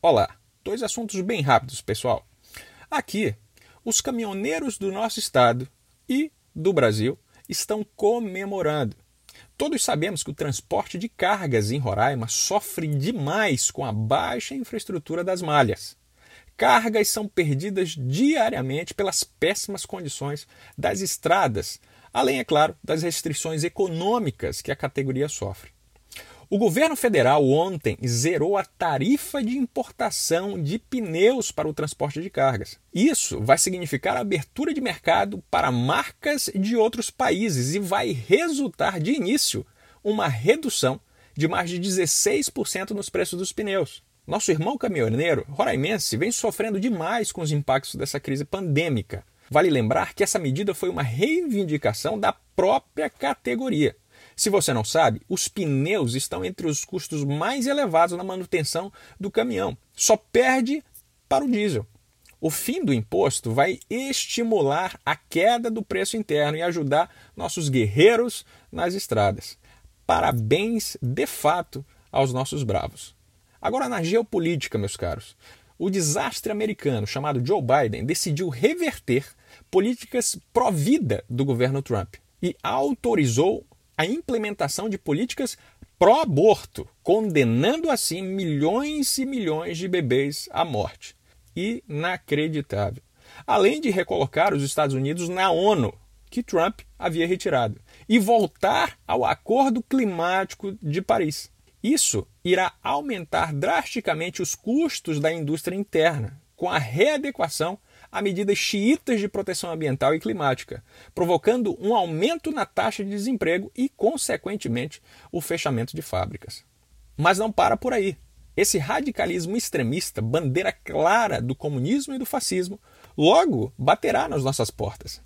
Olá, dois assuntos bem rápidos, pessoal. Aqui, os caminhoneiros do nosso estado e do Brasil estão comemorando. Todos sabemos que o transporte de cargas em Roraima sofre demais com a baixa infraestrutura das malhas. Cargas são perdidas diariamente pelas péssimas condições das estradas, além, é claro, das restrições econômicas que a categoria sofre. O governo federal ontem zerou a tarifa de importação de pneus para o transporte de cargas. Isso vai significar a abertura de mercado para marcas de outros países e vai resultar de início uma redução de mais de 16% nos preços dos pneus. Nosso irmão caminhoneiro roraimense vem sofrendo demais com os impactos dessa crise pandêmica. Vale lembrar que essa medida foi uma reivindicação da própria categoria. Se você não sabe, os pneus estão entre os custos mais elevados na manutenção do caminhão. Só perde para o diesel. O fim do imposto vai estimular a queda do preço interno e ajudar nossos guerreiros nas estradas. Parabéns, de fato, aos nossos bravos. Agora, na geopolítica, meus caros, o desastre americano chamado Joe Biden decidiu reverter políticas pró-vida do governo Trump e autorizou a implementação de políticas pró-aborto, condenando assim milhões e milhões de bebês à morte. Inacreditável. Além de recolocar os Estados Unidos na ONU, que Trump havia retirado, e voltar ao Acordo Climático de Paris. Isso irá aumentar drasticamente os custos da indústria interna, com a readequação a medidas xiitas de proteção ambiental e climática, provocando um aumento na taxa de desemprego e, consequentemente, o fechamento de fábricas. Mas não para por aí. Esse radicalismo extremista, bandeira clara do comunismo e do fascismo, logo baterá nas nossas portas.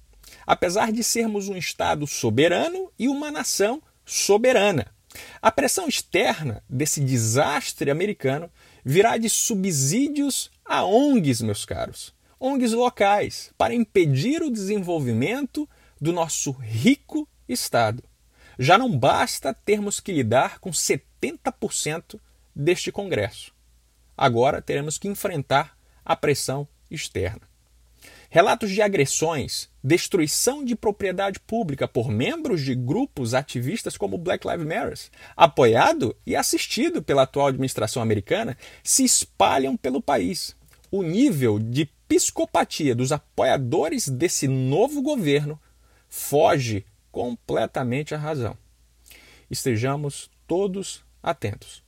Apesar de sermos um Estado soberano e uma nação soberana. A pressão externa desse desastre americano virá de subsídios a ONGs, meus caros. ONGs locais para impedir o desenvolvimento do nosso rico Estado. Já não basta termos que lidar com 70% deste Congresso. Agora teremos que enfrentar a pressão externa. Relatos de agressões, destruição de propriedade pública por membros de grupos ativistas como Black Lives Matter, apoiado e assistido pela atual administração americana, se espalham pelo país. O nível de psicopatia dos apoiadores desse novo governo foge completamente à razão. Estejamos todos atentos.